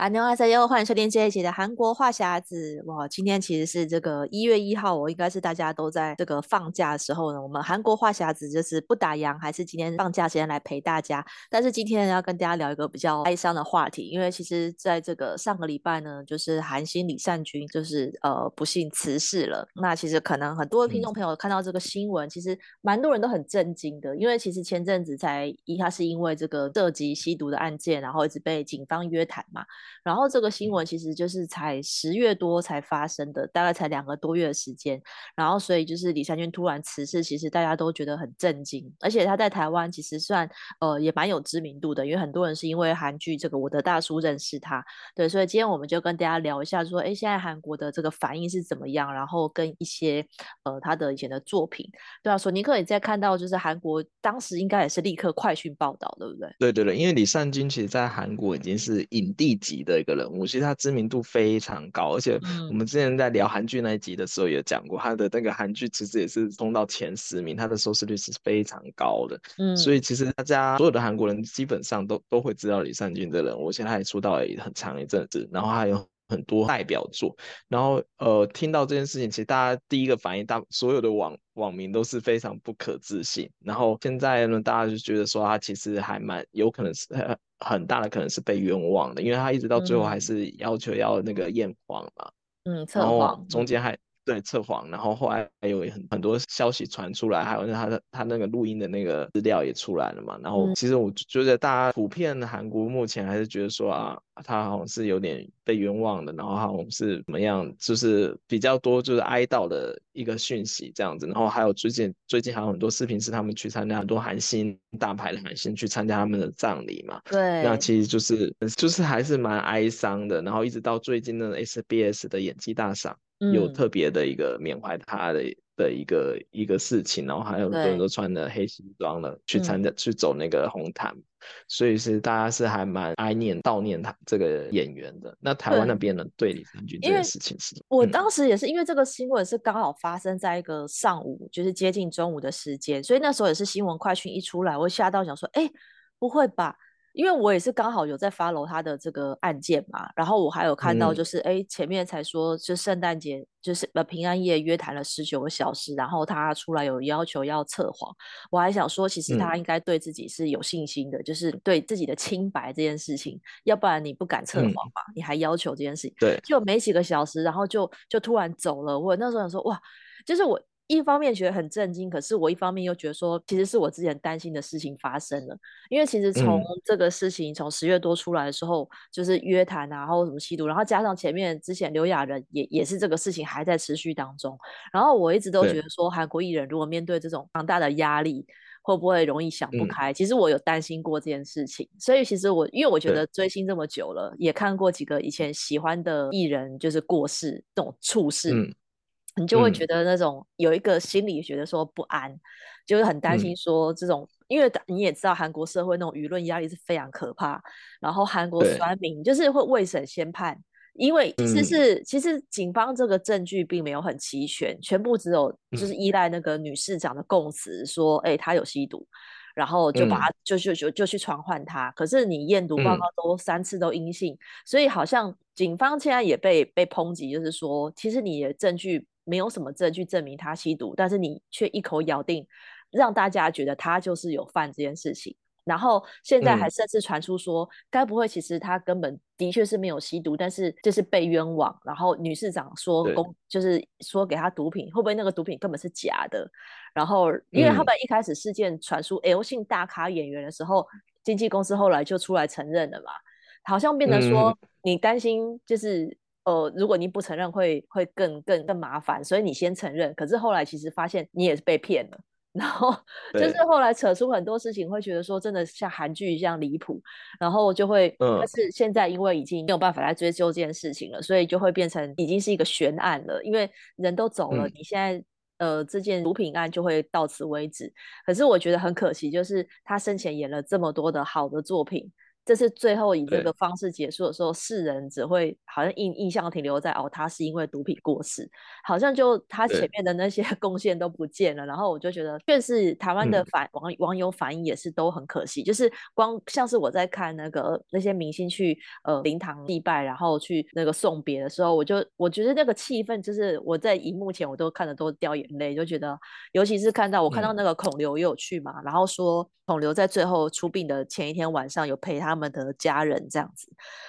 安妞哈塞哟，欢迎收听这一期的韩国话匣子。哇，今天其实是这个一月一号，我应该是大家都在这个放假的时候呢。我们韩国话匣子就是不打烊，还是今天放假时间来陪大家。但是今天要跟大家聊一个比较哀伤的话题，因为其实在这个上个礼拜呢，就是韩星李善均就是呃不幸辞世了。那其实可能很多听众朋友看到这个新闻，嗯、其实蛮多人都很震惊的，因为其实前阵子才一他是因为这个涉及吸毒的案件，然后一直被警方约谈嘛。然后这个新闻其实就是才十月多才发生的，大概才两个多月的时间。然后所以就是李善均突然辞世，其实大家都觉得很震惊。而且他在台湾其实算呃也蛮有知名度的，因为很多人是因为韩剧这个《我的大叔》认识他。对，所以今天我们就跟大家聊一下，说哎现在韩国的这个反应是怎么样，然后跟一些呃他的以前的作品。对啊，索尼克也在看到，就是韩国当时应该也是立刻快讯报道，对不对？对对对，因为李善均其实在韩国已经是影帝级。的一个人物，其实他知名度非常高，而且我们之前在聊韩剧那一集的时候也讲过，他的那个韩剧其实也是冲到前十名，他的收视率是非常高的。嗯，所以其实大家所有的韩国人基本上都都会知道李善均的人物，而且他也出道也很长一阵子，然后还有很多代表作。然后呃，听到这件事情，其实大家第一个反应，大所有的网网民都是非常不可置信。然后现在呢，大家就觉得说他其实还蛮有可能是。很大的可能是被冤枉的，因为他一直到最后还是要求要那个验黄嘛，嗯，测谎，中间还。对，测谎，然后后来还有很很多消息传出来，还有他的他那个录音的那个资料也出来了嘛。然后其实我觉得大家普遍的韩国目前还是觉得说啊，他好像是有点被冤枉的，然后好像是怎么样，就是比较多就是哀悼的一个讯息这样子。然后还有最近最近还有很多视频是他们去参加很多韩星大牌的韩星去参加他们的葬礼嘛。对，那其实就是就是还是蛮哀伤的。然后一直到最近的 SBS 的演技大赏。有特别的一个缅怀他的的一个一个事情，然后还有很多人都穿了黑西装了去参加、嗯、去走那个红毯，所以是大家是还蛮哀念悼念他这个演员的。那台湾那边呢，对李三军这件事情是？我当时也是因为这个新闻是刚好发生在一个上午，就是接近中午的时间，所以那时候也是新闻快讯一出来，我吓到想说，哎，不会吧？因为我也是刚好有在 follow 他的这个案件嘛，然后我还有看到就是哎、嗯、前面才说就圣诞节就是呃平安夜约谈了十九个小时，然后他出来有要求要测谎，我还想说其实他应该对自己是有信心的，嗯、就是对自己的清白这件事情，要不然你不敢测谎嘛，嗯、你还要求这件事情，对，就没几个小时，然后就就突然走了，我那时候想说哇，就是我。一方面觉得很震惊，可是我一方面又觉得说，其实是我之前担心的事情发生了。因为其实从这个事情从十月多出来的时候，嗯、就是约谈啊，然后什么吸毒，然后加上前面之前刘亚仁也也是这个事情还在持续当中。然后我一直都觉得说，韩国艺人如果面对这种庞大的压力，会不会容易想不开？嗯、其实我有担心过这件事情。所以其实我因为我觉得追星这么久了，也看过几个以前喜欢的艺人就是过世这种处事。嗯你就会觉得那种有一个心理觉得说不安，嗯、就是很担心说这种，嗯、因为你也知道韩国社会那种舆论压力是非常可怕，然后韩国酸民就是会未审先判，因为其实是、嗯、其实警方这个证据并没有很齐全，全部只有就是依赖那个女市长的供词说，哎、嗯，她、欸、有吸毒，然后就把就就就就去传唤他，可是你验毒报告都三次都阴性，嗯、所以好像警方现在也被被抨击，就是说其实你的证据。没有什么证据证明他吸毒，但是你却一口咬定，让大家觉得他就是有犯这件事情。然后现在还甚至传出说，嗯、该不会其实他根本的确是没有吸毒，但是就是被冤枉。然后女市长说公就是说给他毒品，会不会那个毒品根本是假的？然后因为他们一开始事件传出 L 姓大咖演员的时候，经纪公司后来就出来承认了嘛，好像变得说你担心就是。呃，如果你不承认会，会会更更更麻烦，所以你先承认。可是后来其实发现你也是被骗了，然后就是后来扯出很多事情，会觉得说真的像韩剧一样离谱，然后就会，嗯、但是现在因为已经没有办法来追究这件事情了，所以就会变成已经是一个悬案了，因为人都走了，嗯、你现在呃这件毒品案就会到此为止。可是我觉得很可惜，就是他生前演了这么多的好的作品。这是最后以这个方式结束的时候，世人只会好像印印象停留在哦，他是因为毒品过世，好像就他前面的那些 贡献都不见了。然后我就觉得，确实台湾的反网、嗯、网友反应也是都很可惜，就是光像是我在看那个那些明星去呃灵堂祭拜，然后去那个送别的时候，我就我觉得那个气氛，就是我在荧幕前我都看的都掉眼泪，就觉得，尤其是看到我看到那个孔刘也有去嘛，嗯、然后说孔刘在最后出殡的前一天晚上有陪他们的家人这样子，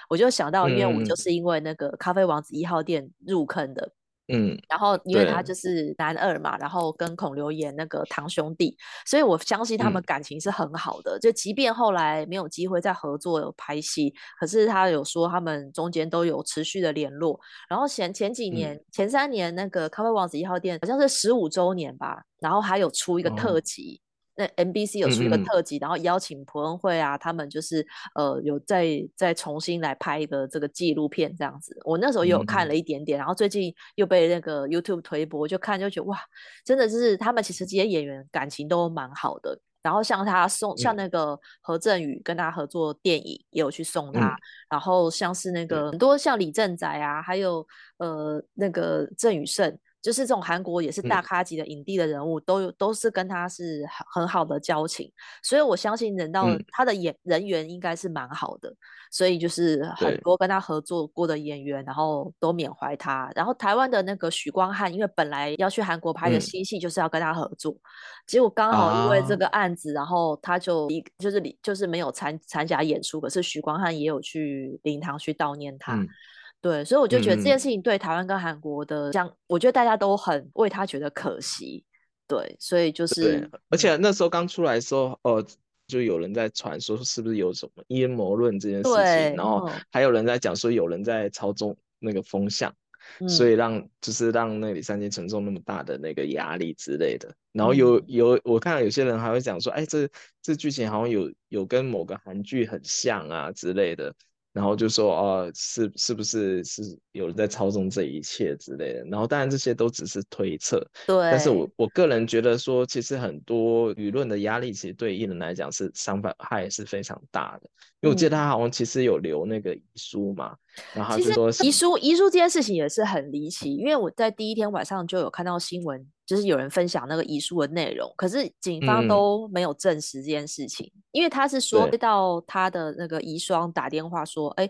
我就想到，因为我就是因为那个咖啡王子一号店入坑的，嗯，然后因为他就是男二嘛，然后跟孔刘演那个堂兄弟，所以我相信他们感情是很好的。嗯、就即便后来没有机会再合作有拍戏，可是他有说他们中间都有持续的联络。然后前前几年、嗯、前三年那个咖啡王子一号店好像是十五周年吧，然后还有出一个特辑。哦那 MBC 有出一个特辑，嗯嗯，然后邀请朴恩惠啊，他们就是呃有再再重新来拍一个这个纪录片这样子。我那时候也有看了一点点，然后最近又被那个 YouTube 推播，就看就觉得哇，真的就是他们其实这些演员感情都蛮好的。然后像他送像那个何振宇跟他合作电影也有去送他，嗯、然后像是那个很多像李正宰啊，还有呃那个郑宇盛。就是这种韩国也是大咖级的影帝的人物，嗯、都有都是跟他是很好的交情，所以我相信人到他的演人缘应该是蛮好的，嗯、所以就是很多跟他合作过的演员，然后都缅怀他。然后台湾的那个许光汉，因为本来要去韩国拍的新戏就是要跟他合作，嗯、结果刚好因为这个案子，啊、然后他就一就是就是没有参参加演出，可是许光汉也有去灵堂去悼念他。嗯对，所以我就觉得这件事情对台湾跟韩国的这样，嗯、我觉得大家都很为他觉得可惜。对，所以就是，而且那时候刚出来的时候，哦、呃，就有人在传说是不是有什么阴谋论这件事情，然后还有人在讲说有人在操纵那个风向，嗯、所以让就是让那里三金承受那么大的那个压力之类的。然后有有我看到有些人还会讲说，哎，这这剧情好像有有跟某个韩剧很像啊之类的。然后就说啊、呃，是是不是是有人在操纵这一切之类的？然后当然这些都只是推测，对。但是我我个人觉得说，其实很多舆论的压力，其实对艺人来讲是伤害是非常大的。因为我记得他好像其实有留那个遗书嘛，嗯、然后他就说遗书遗书这件事情也是很离奇，因为我在第一天晚上就有看到新闻。就是有人分享那个遗书的内容，可是警方都没有证实这件事情，嗯、因为他是说接到他的那个遗孀打电话说，哎，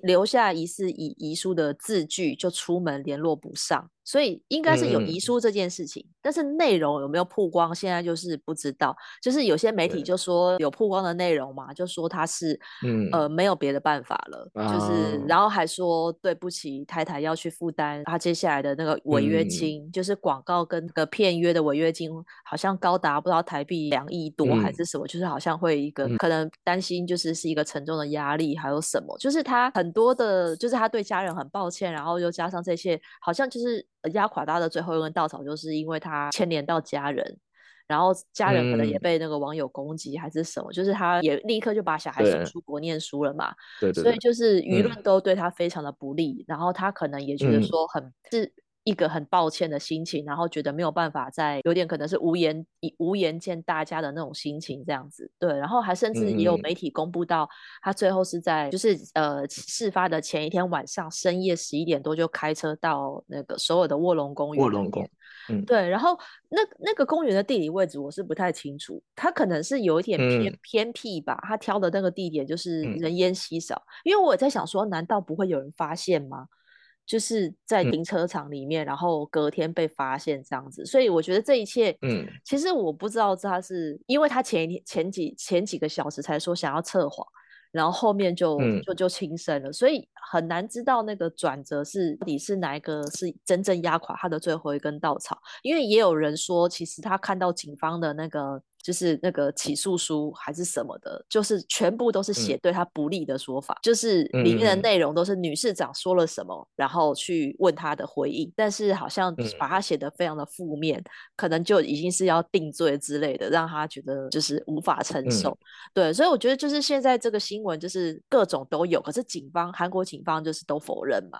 留下疑似遗遗书的字据，就出门联络不上。所以应该是有遗。书这件事情，嗯、但是内容有没有曝光，现在就是不知道。就是有些媒体就说有曝光的内容嘛，就说他是，嗯、呃，没有别的办法了，嗯、就是。然后还说对不起太太要去负担他接下来的那个违约金，嗯、就是广告跟那个片约的违约金，好像高达不知道台币两亿多还是什么，嗯、就是好像会一个、嗯、可能担心就是是一个沉重的压力，还有什么，就是他很多的，就是他对家人很抱歉，然后又加上这些，好像就是。压垮他的最后一根稻草，就是因为他牵连到家人，然后家人可能也被那个网友攻击，还是什么，嗯、就是他也立刻就把小孩送出国念书了嘛。对，对，对，所以就是舆论都对他非常的不利，嗯、然后他可能也觉得说很、嗯、是。一个很抱歉的心情，然后觉得没有办法再有点可能是无颜无颜见大家的那种心情这样子，对，然后还甚至也有媒体公布到他最后是在就是呃事发的前一天晚上深夜十一点多就开车到那个首尔的卧龙公园，卧龙公园，嗯，对，然后那那个公园的地理位置我是不太清楚，他可能是有一点偏、嗯、偏僻吧，他挑的那个地点就是人烟稀少，嗯、因为我在想说，难道不会有人发现吗？就是在停车场里面，嗯、然后隔天被发现这样子，所以我觉得这一切，嗯，其实我不知道他是因为他前一天前几前几个小时才说想要测谎，然后后面就、嗯、就就轻生了，所以很难知道那个转折是到底是哪一个是真正压垮他的最后一根稻草，因为也有人说，其实他看到警方的那个。就是那个起诉书还是什么的，就是全部都是写对他不利的说法，嗯、就是里面的内容都是女市长说了什么，嗯、然后去问他的回应，但是好像把他写的非常的负面，嗯、可能就已经是要定罪之类的，让他觉得就是无法承受。嗯、对，所以我觉得就是现在这个新闻就是各种都有，可是警方韩国警方就是都否认嘛。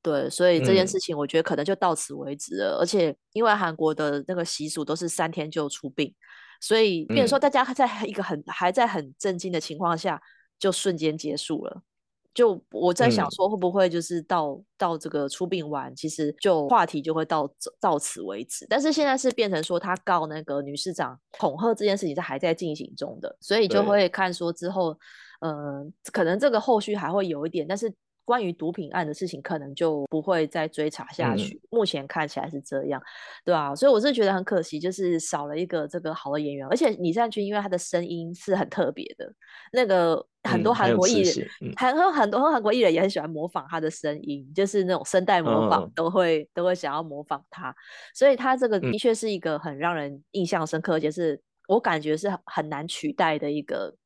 对，所以这件事情我觉得可能就到此为止了，嗯、而且因为韩国的那个习俗都是三天就出殡。所以，比如说大家还在一个很、嗯、还在很震惊的情况下，就瞬间结束了。就我在想说，会不会就是到、嗯、到这个出殡完，其实就话题就会到到此为止。但是现在是变成说，他告那个女市长恐吓这件事情是还在进行中的，所以就会看说之后，嗯、呃，可能这个后续还会有一点，但是。关于毒品案的事情，可能就不会再追查下去。嗯、目前看起来是这样，对啊，所以我是觉得很可惜，就是少了一个这个好的演员。而且李善均，因为他的声音是很特别的，那个很多韩国艺人，还有、嗯、很多韩国艺人也很喜欢模仿他的声音，就是那种声带模仿都会、嗯、都会想要模仿他。所以他这个的确是一个很让人印象深刻，而且是我感觉是很难取代的一个。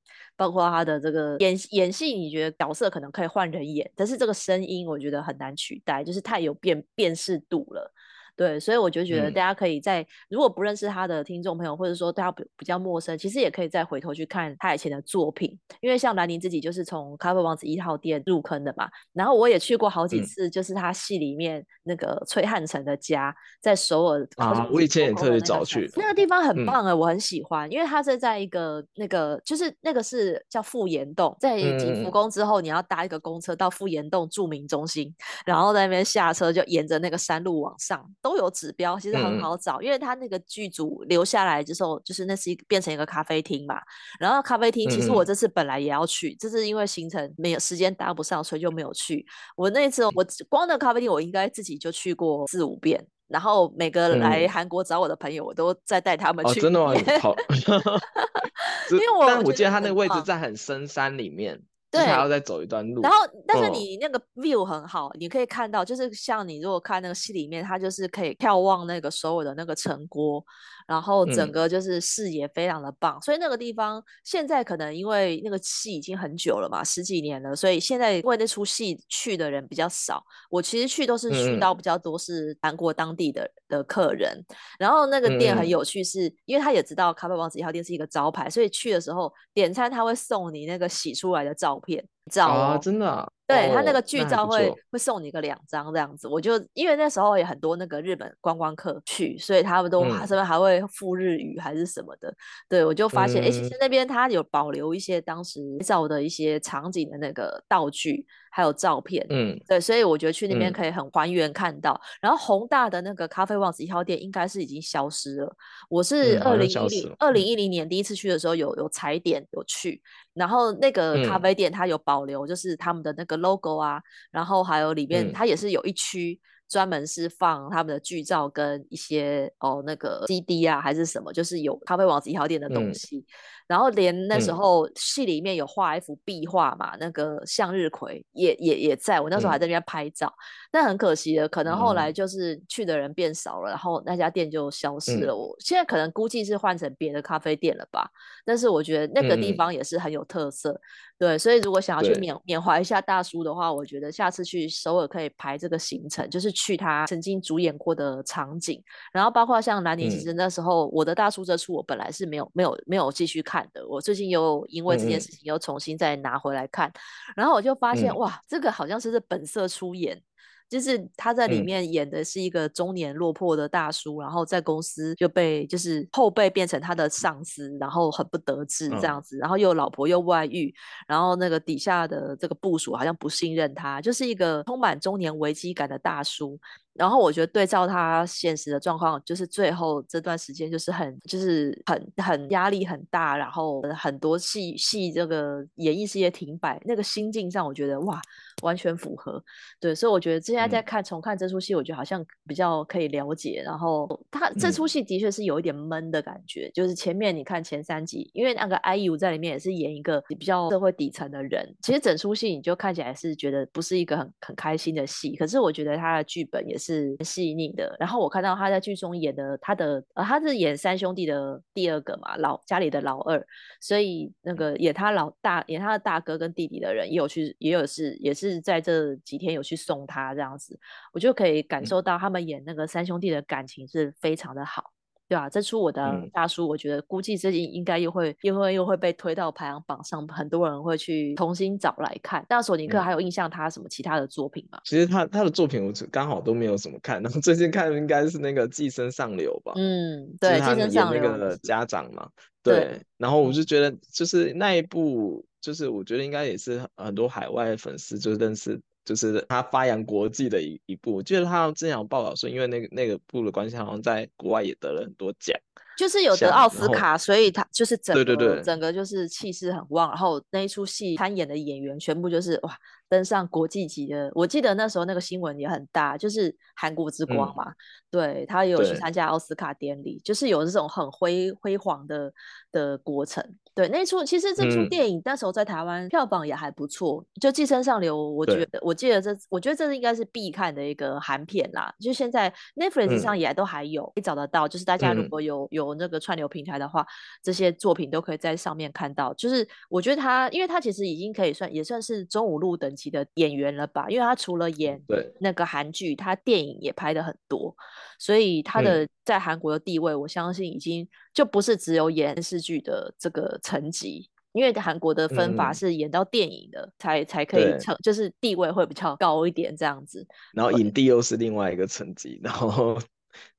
包括他的这个演演戏，你觉得角色可能可以换人演，但是这个声音我觉得很难取代，就是太有辨辨识度了。对，所以我就觉得大家可以在、嗯、如果不认识他的听众朋友，或者说大家比比较陌生，其实也可以再回头去看他以前的作品，因为像兰宁自己就是从咖啡王子一号店入坑的嘛。然后我也去过好几次，就是他戏里面那个崔汉成的家，嗯、在首尔啊，我以前也特别早去，那个地方很棒啊，嗯、我很喜欢，因为他是在一个那个就是那个是叫富岩洞，在景福宫之后，你要搭一个公车到富岩洞著名中心，然后在那边下车就沿着那个山路往上。都有指标，其实很好找，嗯、因为他那个剧组留下来之后，就是那是一个变成一个咖啡厅嘛。然后咖啡厅，其实我这次本来也要去，就、嗯、是因为行程没有时间搭不上，所以就没有去。我那次我光那咖啡厅，我应该自己就去过四五遍。然后每个来韩国找我的朋友，我都在带他们去、真的吗？好，因为我但我记得他那个位置在很深山里面。对，还要再走一段路。然后，但是你那个 view 很好，哦、你可以看到，就是像你如果看那个戏里面，它就是可以眺望那个所有的那个城郭。然后整个就是视野非常的棒，嗯、所以那个地方现在可能因为那个戏已经很久了嘛，十几年了，所以现在因为那出戏去的人比较少。我其实去都是去到比较多是韩国当地的、嗯、的客人。然后那个店很有趣是，是、嗯、因为他也知道咖啡王子一号店是一个招牌，所以去的时候点餐他会送你那个洗出来的照片照、哦啊，真的、啊。对，他那个剧照会会送你个两张这样子，我就因为那时候也很多那个日本观光客去，所以他们都上面还会附日语还是什么的。对，我就发现，哎、嗯，其实那边他有保留一些当时照的一些场景的那个道具。还有照片，嗯，对，所以我觉得去那边可以很还原看到。嗯、然后宏大的那个咖啡王子一号店应该是已经消失了。我是二零一零二零一零年第一次去的时候有有踩点有去，然后那个咖啡店它有保留，就是他们的那个 logo 啊，嗯、然后还有里面它也是有一区。专门是放他们的剧照跟一些哦那个 CD 啊还是什么，就是有咖啡王子一号店的东西，嗯、然后连那时候戏里面有画一幅壁画嘛，嗯、那个向日葵也也也在，我那时候还在那边拍照，嗯、但很可惜的，可能后来就是去的人变少了，嗯、然后那家店就消失了。我、嗯、现在可能估计是换成别的咖啡店了吧，但是我觉得那个地方也是很有特色。嗯对，所以如果想要去缅缅怀一下大叔的话，我觉得下次去首尔可以排这个行程，就是去他曾经主演过的场景，然后包括像兰妮，其实那时候、嗯、我的大叔这出我本来是没有没有没有继续看的，我最近又因为这件事情又重新再拿回来看，嗯、然后我就发现、嗯、哇，这个好像是本色出演。就是他在里面演的是一个中年落魄的大叔，嗯、然后在公司就被就是后辈变成他的上司，然后很不得志这样子，嗯、然后又老婆又外遇，然后那个底下的这个部署好像不信任他，就是一个充满中年危机感的大叔。然后我觉得对照他现实的状况，就是最后这段时间就是很就是很很压力很大，然后很多戏戏这个演艺事业停摆，那个心境上我觉得哇完全符合。对，所以我觉得现在在看重看这出戏，我觉得好像比较可以了解。然后他这出戏的确是有一点闷的感觉，嗯、就是前面你看前三集，因为那个 IU 在里面也是演一个比较社会底层的人，其实整出戏你就看起来是觉得不是一个很很开心的戏。可是我觉得他的剧本也是。是细腻的，然后我看到他在剧中演的他的呃，他是演三兄弟的第二个嘛，老家里的老二，所以那个演他老大演他的大哥跟弟弟的人也有去，也有是也是在这几天有去送他这样子，我就可以感受到他们演那个三兄弟的感情是非常的好。对啊，这出我的大叔，我觉得估计最近应该又会，因为又会被推到排行榜上，很多人会去重新找来看。那索尼克还有印象他什么其他的作品吗？其实他他的作品我刚好都没有怎么看，然后最近看的应该是那个《寄生上流》吧。嗯，对，《寄生上流》那个家长嘛，对。对然后我就觉得，就是那一部，就是我觉得应该也是很多海外粉丝就认识。就是他发扬国际的一一部，就是他之前有报道说，因为那个那个部的关系，好像在国外也得了很多奖，就是有得奥斯卡，所以他就是整个对对对，整个就是气势很旺，然后那一出戏参演的演员全部就是哇。登上国际级的，我记得那时候那个新闻也很大，就是韩国之光嘛，嗯、对他也有去参加奥斯卡典礼，就是有这种很辉辉煌的的过程。对，那出其实这出电影那时候在台湾票房也还不错，嗯、就《寄生上流》，我觉得我记得这，我觉得这应该是必看的一个韩片啦。就现在 Netflix 上也都还有，可以找得到。就是大家如果有有那个串流平台的话，这些作品都可以在上面看到。就是我觉得他，因为他其实已经可以算也算是中五路等级的演员了吧，因为他除了演那个韩剧，他电影也拍的很多，所以他的在韩国的地位，我相信已经就不是只有演电视剧的这个层级，因为韩国的分法是演到电影的、嗯、才才可以成，就是地位会比较高一点这样子。然后。影帝又是另外一个层级，然后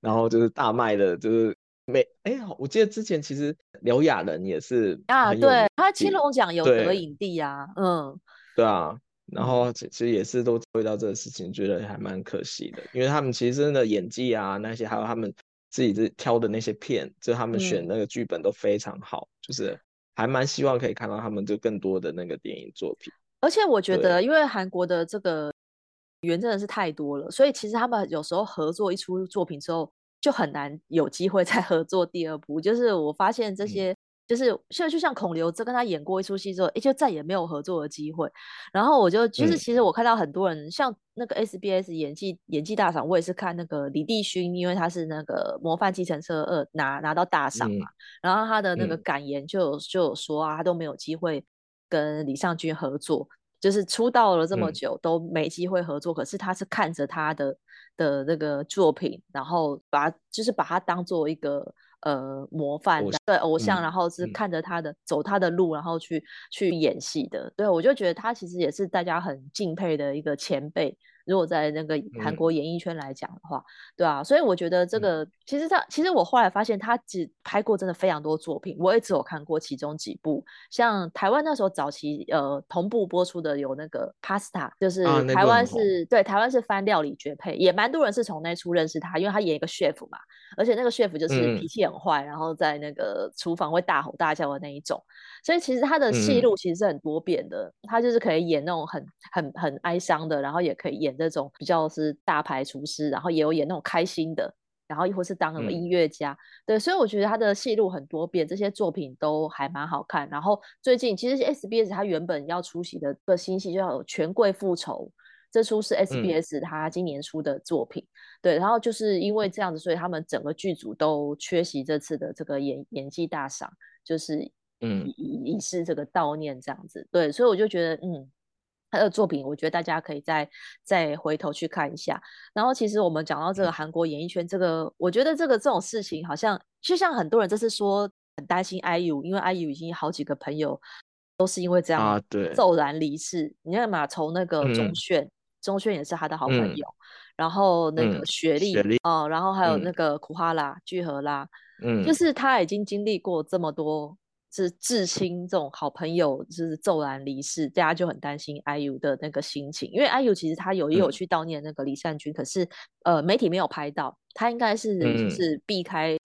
然后就是大卖的，就是没哎，我记得之前其实刘亚仁也是啊，对他青龙奖有得影帝啊，嗯，对啊。然后其实也是都遇到这个事情，觉得还蛮可惜的，因为他们其实真的演技啊那些，还有他们自己这挑的那些片，就他们选那个剧本都非常好，嗯、就是还蛮希望可以看到他们就更多的那个电影作品。而且我觉得，因为韩国的这个源真的是太多了，所以其实他们有时候合作一出作品之后，就很难有机会再合作第二部。就是我发现这些。嗯就是现在就像孔刘，这跟他演过一出戏之后，哎，就再也没有合作的机会。然后我就就是，其实我看到很多人，嗯、像那个 SBS 演技演技大赏，我也是看那个李帝勋，因为他是那个模范计程车二拿拿到大赏嘛。嗯、然后他的那个感言就就有说啊，他都没有机会跟李尚君合作，就是出道了这么久都没机会合作。嗯、可是他是看着他的的那个作品，然后把就是把他当做一个。呃，模范的对偶像，然后是看着他的、嗯、走他的路，然后去去演戏的。对，我就觉得他其实也是大家很敬佩的一个前辈。如果在那个韩。国演艺圈来讲的话，嗯、对啊，所以我觉得这个、嗯、其实他其实我后来发现他只拍过真的非常多作品，我也只有看过其中几部。像台湾那时候早期呃同步播出的有那个 Pasta，就是台湾是、对台湾是翻料理绝配，也蛮多人是从那出认识他，因为他演一个 chef 嘛，而且那个 chef 就是脾气很坏，嗯、然后在那个厨房会大吼大叫的那一种。所以其实他的戏路其实是很多变的，嗯、他就是可以演那种很很很哀伤的，然后也可以演这种比较是大牌厨师，然后也有演那种开心的，然后亦或是当什么音乐家，嗯、对，所以我觉得他的戏路很多变，这些作品都还蛮好看。然后最近其实 SBS 他原本要出席的个新戏就叫《权贵复仇》，这出是 SBS 他今年出的作品，嗯、对，然后就是因为这样子，所以他们整个剧组都缺席这次的这个演演技大赏，就是。嗯，以以示这个悼念这样子，对，所以我就觉得，嗯，他的作品，我觉得大家可以再再回头去看一下。然后，其实我们讲到这个韩国演艺圈，这个我觉得这个这种事情，好像就像很多人这是说很担心 IU，因为 IU 已经好几个朋友都是因为这样啊，对，骤然离世。你看嘛，从那个钟铉，钟铉也是他的好朋友，然后那个雪莉，雪莉哦，然后还有那个苦哈拉、聚合拉，嗯，就是他已经经历过这么多。是至亲这种好朋友，就是骤然离世，大家就很担心 IU 的那个心情。因为 IU 其实他有也有去悼念那个李善均，嗯、可是呃媒体没有拍到，他应该是就是避开，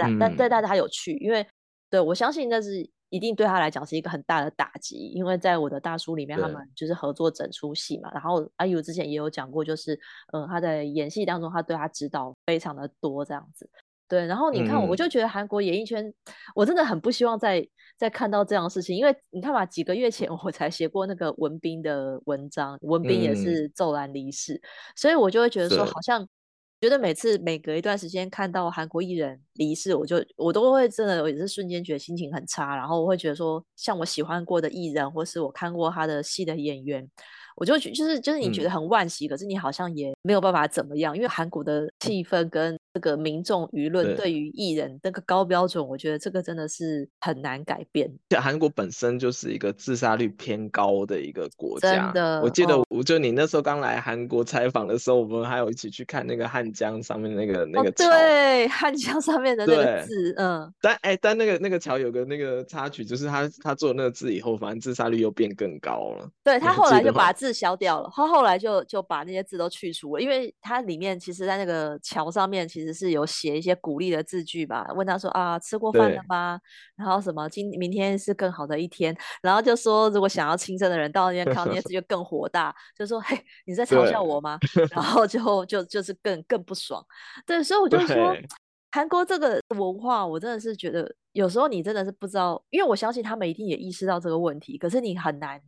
但但但大家有去，因为对我相信那是一定对他来讲是一个很大的打击，因为在我的大叔里面，他们就是合作整出戏嘛。然后 IU 之前也有讲过，就是呃他在演戏当中，他对他指导非常的多这样子。对，然后你看，我就。觉得韩国演艺圈，嗯、我真的很不希望再再看到这样的事情，因为你看嘛，几个月前我才写过那个文斌的文章，文斌也是骤然离世，嗯、所以我就会觉得说，好像觉得每次每隔一段时间看到韩国艺人离世，我就我都会真的也是瞬间觉得心情很差，然后我会觉得说，像我喜欢过的艺人，或是我看过他的戏的演员。我就觉就是就是你觉得很惋惜，嗯、可是你好像也没有办法怎么样，因为韩国的气氛跟这个民众舆论对于艺人那个高标准，我觉得这个真的是很难改变。像韩国本身就是一个自杀率偏高的一个国家。真的，我记得我就你那时候刚来韩国采访的时候，哦，我们还有一起去看那个汉江上面那个那个桥，哦，对，汉江上面的那个字，嗯。但哎，欸，但那个那个桥有个那个插曲，就是他他做那个字以后，反正自杀率又变更高了。对，他后来就把字消掉了，他后来就就把那些字都去除了，因为它里面其实在那个桥上面其实是有写一些鼓励的字句吧，问他说啊，吃过饭了吗？然后什么今明天是更好的一天，然后就说如果想要轻生的人到那边看到那些字就更火大，就说嘿，你在 嘲笑我吗？然 后就就就是更更不爽。对，所以我就说韩国这个文化，我真的是觉得有时候你真的是不知道，因为我相信他们一定也意识到这个问题，可是你很难。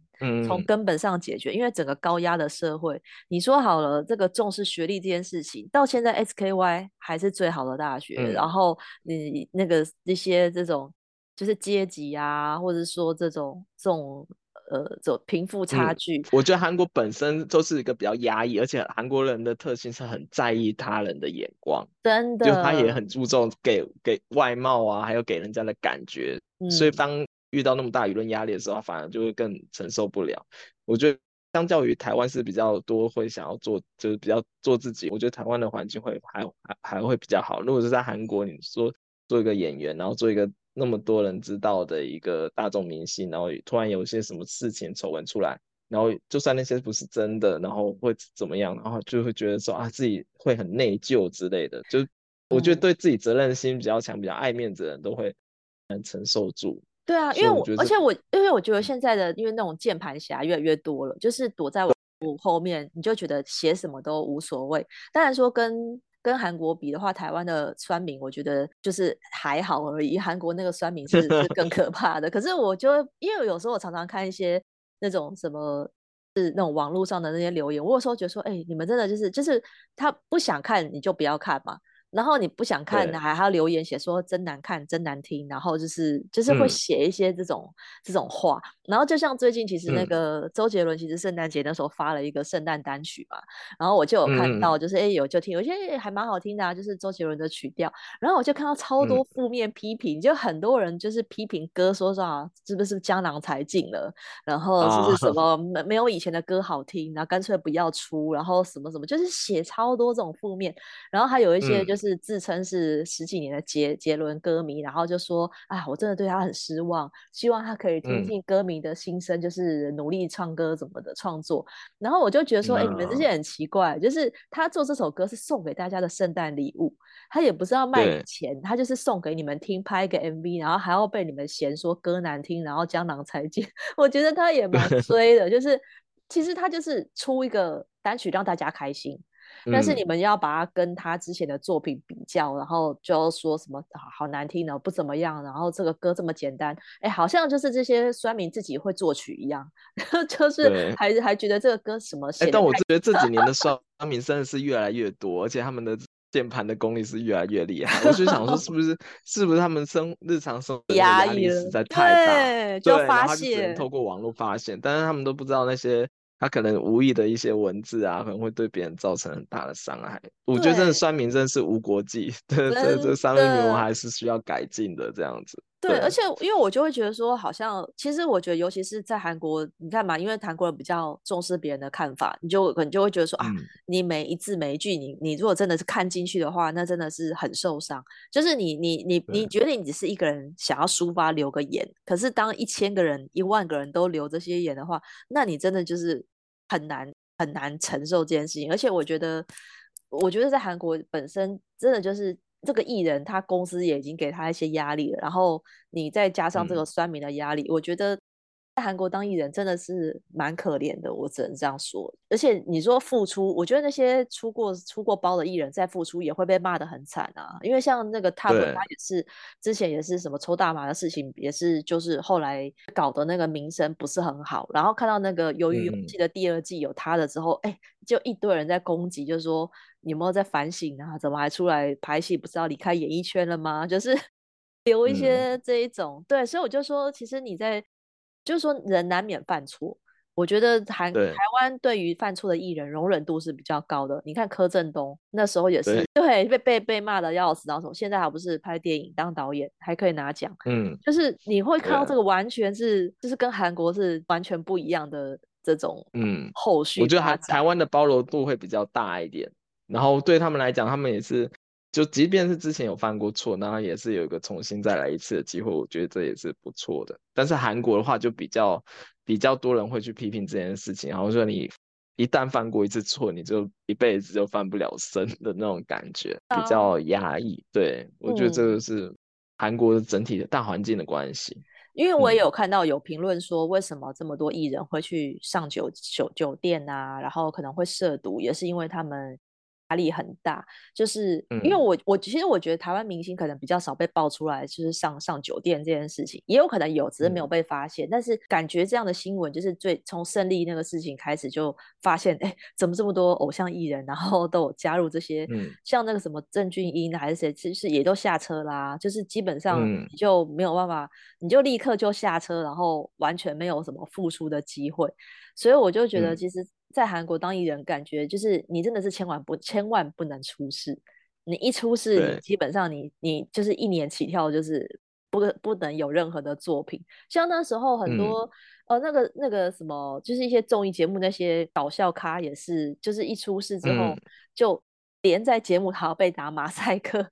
从根本上解决，嗯，因为整个高压的社会，你说好了这个重视学历这件事情，到现在 SKY 还是最好的大学，嗯，然后你那个一些这种就是阶级啊，或者说这种这种呃走贫富差距，嗯，我觉得韩国本身就是一个比较压抑，而且韩国人的特性是很在意他人的眼光，真的，就他也很注重给给外貌啊，还有给人家的感觉，嗯，所以当。遇到那么大舆论压力的时候，反而就会更承受不了。我觉得相较于台湾是比较多会想要做，就是比较做自己。我觉得台湾的环境会还还还会比较好。如果是在韩国，你说做一个演员，然后做一个那么多人知道的一个大众明星，然后突然有一些什么事情丑闻出来，然后就算那些不是真的，然后会怎么样，然后就会觉得说啊自己会很内疚之类的。就我觉得对自己责任心比较强、比较爱面子的人都会能承受住。对啊，因为我而且我因为我觉得现在的因为那种键盘侠越来越多了，就是躲在我后面，你就觉得写什么都无所谓。当然说跟跟韩国比的话，台湾的酸民我觉得就是还好而已，韩国那个酸民是是更 可怕的。可是我就因为有时候我常常看一些那种什么是那种网络上的那些留言，我有时候觉得说，哎，你们真的就是就是他不想看你就不要看嘛。然后你不想看，还还要留言写说真难看、真难听，然后就是就是会写一些这种、嗯、这种话。然后就像最近其实那个周杰伦，其实圣诞节那时候发了一个圣诞单曲嘛，然后我就有看到，就是哎、嗯、有就听，有些还蛮好听的啊，就是周杰伦的曲调。然后我就看到超多负面批评，嗯、就很多人就是批评歌，说说啊是不是江郎才尽了，然后就是什么没没有以前的歌好听，然后干脆不要出，然后什么什么，就是写超多这种负面。然后还有一些就是。是自称是十几年的杰杰伦歌迷，然后就说：“啊，我真的对他很失望，希望他可以听听歌迷的心声，就是努力唱歌怎么的创作。嗯”然后我就觉得说：“哎、欸，你们这些很奇怪，就是他做这首歌是送给大家的圣诞礼物，他也不是要卖钱，他就是送给你们听，拍个 MV，然后还要被你们嫌说歌难听，然后江郎才尽。我觉得他也蛮 衰的，就是其实他就是出一个单曲让大家开心。”但是你们要把它跟他之前的作品比较，嗯、然后就要说什么好难听的不怎么样，然后这个歌这么简单，哎，好像就是这些酸民自己会作曲一样，就是还还觉得这个歌什么写。但我觉得这几年的酸民真的是越来越多，而且他们的键盘的功力是越来越厉害。我就想说，是不是是不是他们生日常生活的压力实在太大，对，就发泄，透过网络发现，但是他们都不知道那些。他可能无意的一些文字啊，可能会对别人造成很大的伤害。我觉得真的酸民真的是无国际，这这这酸民我还是需要改进的这样子。对，对，而且因为我就会觉得说，好像其实我觉得，尤其是在韩国，你看嘛，因为韩国人比较重视别人的看法，你就可能就会觉得说、嗯、啊，你每一字每一句，你你如果真的是看进去的话，那真的是很受伤。就是你你你你觉得你只是一个人想要抒发留个言，可是当一千个人、一万个人都留这些言的话，那你真的就是。很难很难承受这件事情，而且我觉得，我觉得在韩国本身真的就是这个艺人，他公司也已经给他一些压力了，然后你再加上这个酸民的压力，嗯，我觉得。在韩国当艺人真的是蛮可怜的，我只能这样说。而且你说付出，我觉得那些出过出过包的艺人再付出也会被骂得很惨啊。因为像那个他们，他也是之前也是什么抽大麻的事情，也是就是后来搞的那个名声不是很好。然后看到那个《鱿鱼游戏》的第二季有他的之后，哎、嗯，就一堆人在攻击，就是说你有没有在反省啊？怎么还出来拍戏？不是要离开演艺圈了吗？就是 留一些这一种、嗯、对，所以我就说，其实你在。就是说，人难免犯错。我觉得台台湾对于犯错的艺人容忍度是比较高的。你看柯震东那时候也是，对，对被被被骂的要死，然后现在还不是拍电影当导演，还可以拿奖。嗯，就是你会看到这个完全是，就是跟韩国是完全不一样的这种嗯后续。我觉得台台湾的包容度会比较大一点，然后对他们来讲，他们也是。就即便是之前有犯过错，那也是有一个重新再来一次的机会，我觉得这也是不错的。但是韩国的话就比较比较多人会去批评这件事情，然后说你一旦犯过一次错，你就一辈子就翻不了身的那种感觉，比较压抑。对，我觉得这个是韩国整体的大环境的关系。嗯，因为我也有看到有评论说，为什么这么多艺人会去上酒酒酒店啊，然后可能会涉毒，也是因为他们。压力很大，就是因为我、嗯、我其实我觉得台湾明星可能比较少被爆出来，就是上上酒店这件事情，也有可能有，只是没有被发现。嗯、但是感觉这样的新闻就是最从胜利那个事情开始就发现，哎，怎么这么多偶像艺人，然后都有加入这些，嗯、像那个什么郑俊英还是谁，其实也都下车啦，就是基本上你就没有办法，嗯、你就立刻就下车，然后完全没有什么复出的机会。所以我就觉得其实。在韩国当艺人，感觉就是你真的是千万不千万不能出事。你一出事，基本上你你就是一年起跳，就是不不能有任何的作品。像那时候很多、嗯、呃那个那个什么，就是一些综艺节目那些搞笑咖也是，就是一出事之后、嗯、就。连在节目还要被打马赛克，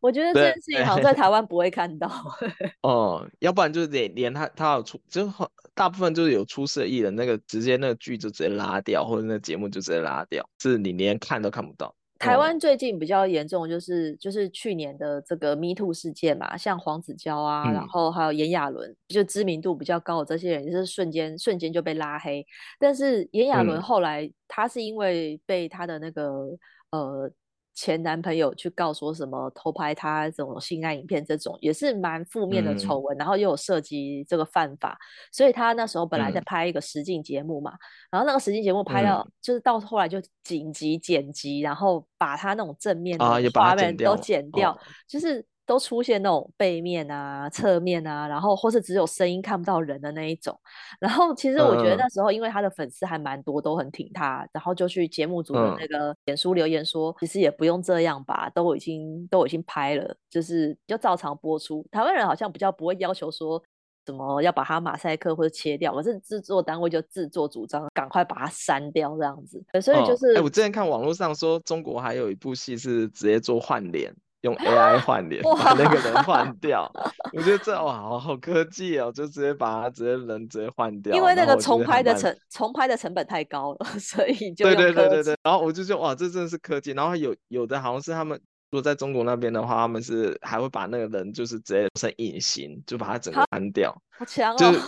我觉得这件事情好像在台湾不会看到。哦，要不然就是连连他他有出，就大部分就是有出事的艺人，那个直接那个剧就直接拉掉，或者那个节目就直接拉掉，是你连看都看不到。台湾最近比较严重，就是就是去年的这个 Me Too 事件嘛，像黄子佼啊，嗯、然后还有炎亚纶，就知名度比较高的这些人，就是瞬间瞬间就被拉黑。但是炎亚纶后来他是因为被他的那个。嗯呃，前男朋友去告说什么偷拍他这种性爱影片，这种也是蛮负面的丑闻，嗯、然后又有涉及这个犯法，所以他那时候本来在拍一个实境节目嘛，嗯、然后那个实境节目拍到、嗯、就是到后来就紧急剪辑，然后把他那种正面的画面都剪掉，啊、就是。都出现那种背面啊、侧面啊，然后或是只有声音看不到人的那一种。然后其实我觉得那时候，因为他的粉丝还蛮多，都很挺他，然后就去节目组的那个脸书留言说，其实也不用这样吧，都已经都已经拍了，就是就照常播出。台湾人好像比较不会要求说什么要把它马赛克或者切掉，可是制作单位就自作主张，赶快把它删掉这样子。所以就是，哎，我之前看网络上说，中国还有一部戏是直接做换脸。用 AI 换脸，把那个人换掉，我觉得这哇，好好科技哦，就直接把他直接人直接换掉。因为那个重拍的成重拍的成本太高了，所以就对对对对对。然后我就说哇，这真的是科技。然后有有的好像是他们，如果在中国那边的话，他们是还会把那个人就是直接成隐形，就把他整个删掉。好强哦！就是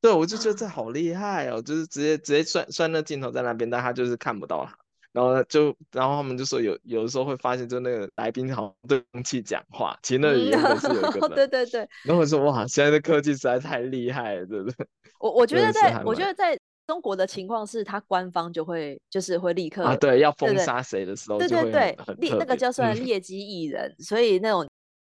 对，我就觉得 这好厉害哦，就是直接直接算算那镜头在那边，但他就是看不到他。然后就，然后他们就说有有的时候会发现，就那个来宾好像对空气讲话，其实那里原本是有一 个人。对对对。然后我说哇，现在的科技实在太厉害了，对不对？我我觉得在，我觉得在中国的情况是，他官方就会就是会立刻啊，对，要封杀谁的时候，对对对，立那个叫算劣迹艺人，嗯、所以那种。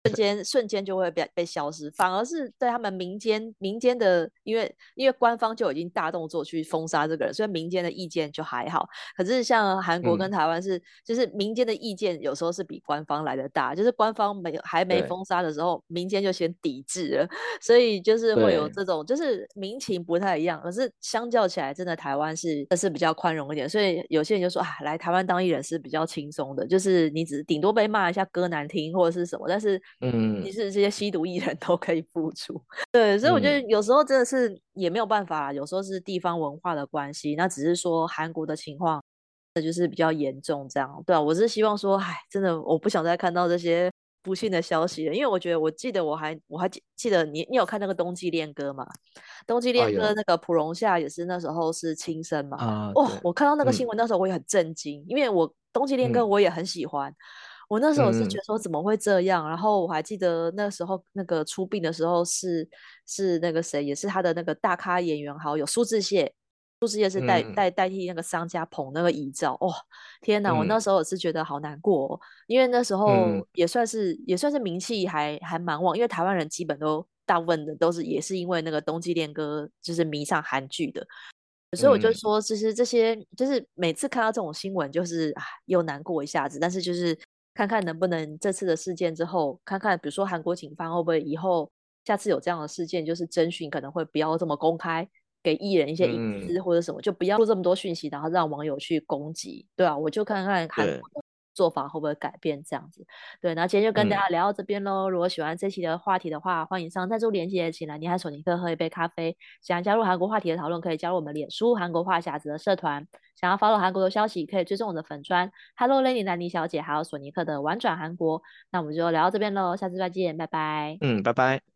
瞬间瞬间就会被被消失，反而是对他们民间民间的，因为因为官方就已经大动作去封杀这个人，所以民间的意见就还好。可是像韩国跟台湾是，嗯、就是民间的意见有时候是比官方来的大，就是官方没还没封杀的时候，民间就先抵制了，所以就是会有这种，就是民情不太一样。可是相较起来，真的台湾是是比较宽容一点，所以有些人就说啊，来台湾当艺人是比较轻松的，就是你只顶多被骂一下歌难听或者是什么，但是。嗯，其实这些吸毒艺人都可以付出，对，所以我觉得有时候真的是也没有办法，有时候是地方文化的关系，那只是说韩国的情况，那就是比较严重这样，对啊，我是希望说，哎，真的我不想再看到这些不幸的消息了，因为我觉得我记得我还我还记得你你有看那个冬季恋歌吗？冬季恋歌那个朴龙夏也是那时候是轻生嘛，啊、哦，我看到那个新闻那时候我也很震惊，嗯、因为我冬季恋歌我也很喜欢。嗯我那时候是觉得说怎么会这样，嗯、然后我还记得那时候那个出殡的时候是是那个谁，也是他的那个大咖演员好友苏志燮，苏志燮是代、嗯、代代替那个商家捧那个遗照，哦天哪，嗯、我那时候也是觉得好难过、哦，因为那时候也算是、嗯、也算是名气还还蛮旺，因为台湾人基本都大部分的都是也是因为那个冬季恋歌就是迷上韩剧的。所以我就说，其实这些就是每次看到这种新闻，就是啊又难过一下子，但是就是看看能不能这次的事件之后，看看比如说韩国警方会不会以后下次有这样的事件，就是征询可能会不要这么公开。给艺人一些隐私或者什么，嗯、就不要做这么多讯息，然后让网友去攻击，对啊，我就看看韩做法会不会改变这样子。对，那今天就跟大家聊到这边喽。嗯、如果喜欢这期的话题的话，欢迎上赞助连接，请兰妮和索尼克喝一杯咖啡。想加入韩国话题的讨论，可以加入我们脸书韩国话匣子的社团。想要 follow 韩国的消息，可以追踪我的粉专 Hello Lenny 南妮小姐，还有索尼克的玩转韩国。那我们就聊到这边喽，下次再见，拜拜。嗯，拜拜。